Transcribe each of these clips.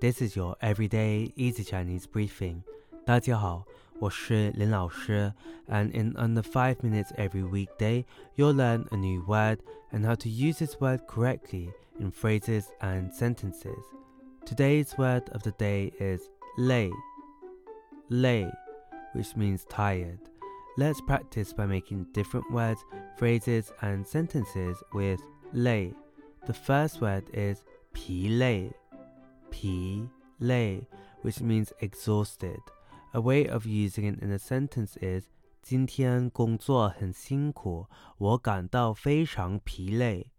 This is your everyday easy Chinese briefing. 大家好，我是林老师，and in under five minutes every weekday, you'll learn a new word and how to use this word correctly in phrases and sentences. Today's word of the day is lei, lei, which means tired. Let's practice by making different words, phrases, and sentences with lei. The first word is 疲累 疲累, which means exhausted. A way of using it in a sentence is 今天工作很辛苦，我感到非常疲累。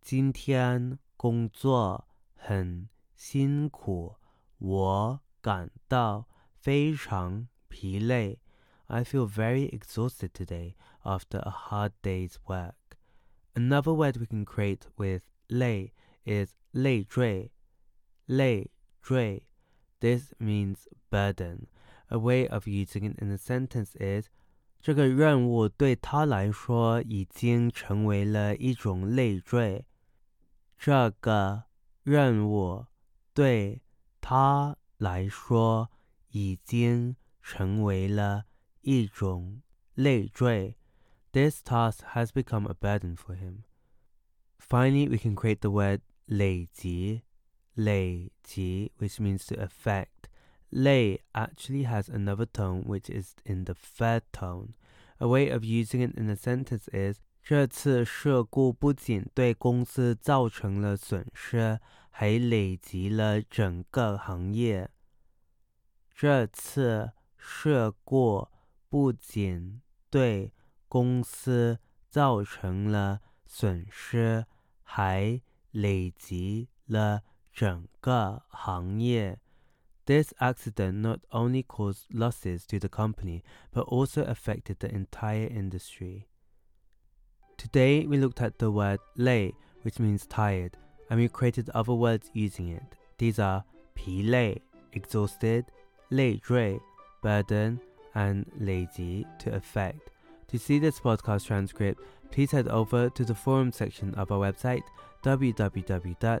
今天工作很辛苦，我感到非常疲累。I feel very exhausted today after a hard day's work. Another word we can create with 累 is 累赘 累赘. This means burden. A way of using it in a sentence is 这个任务对他来说已经成为了一种累赘。这个任务对他来说已经成为了一种累赘。This task has become a burden for him. Finally, we can create the word 累积 lei ji, which means to affect. Lei actually has another tone which is in the third tone. A way of using it in a sentence is 这次事故不仅对公司造成了损失，还累及了整个行业。这次事故不仅对公司造成了损失，还累及了。 整个行业. This accident not only caused losses to the company, but also affected the entire industry. Today we looked at the word lay, which means tired, and we created other words using it. These are 疲累, exhausted, 累赘, burden, and lazy to affect. To see this podcast transcript, please head over to the forum section of our website www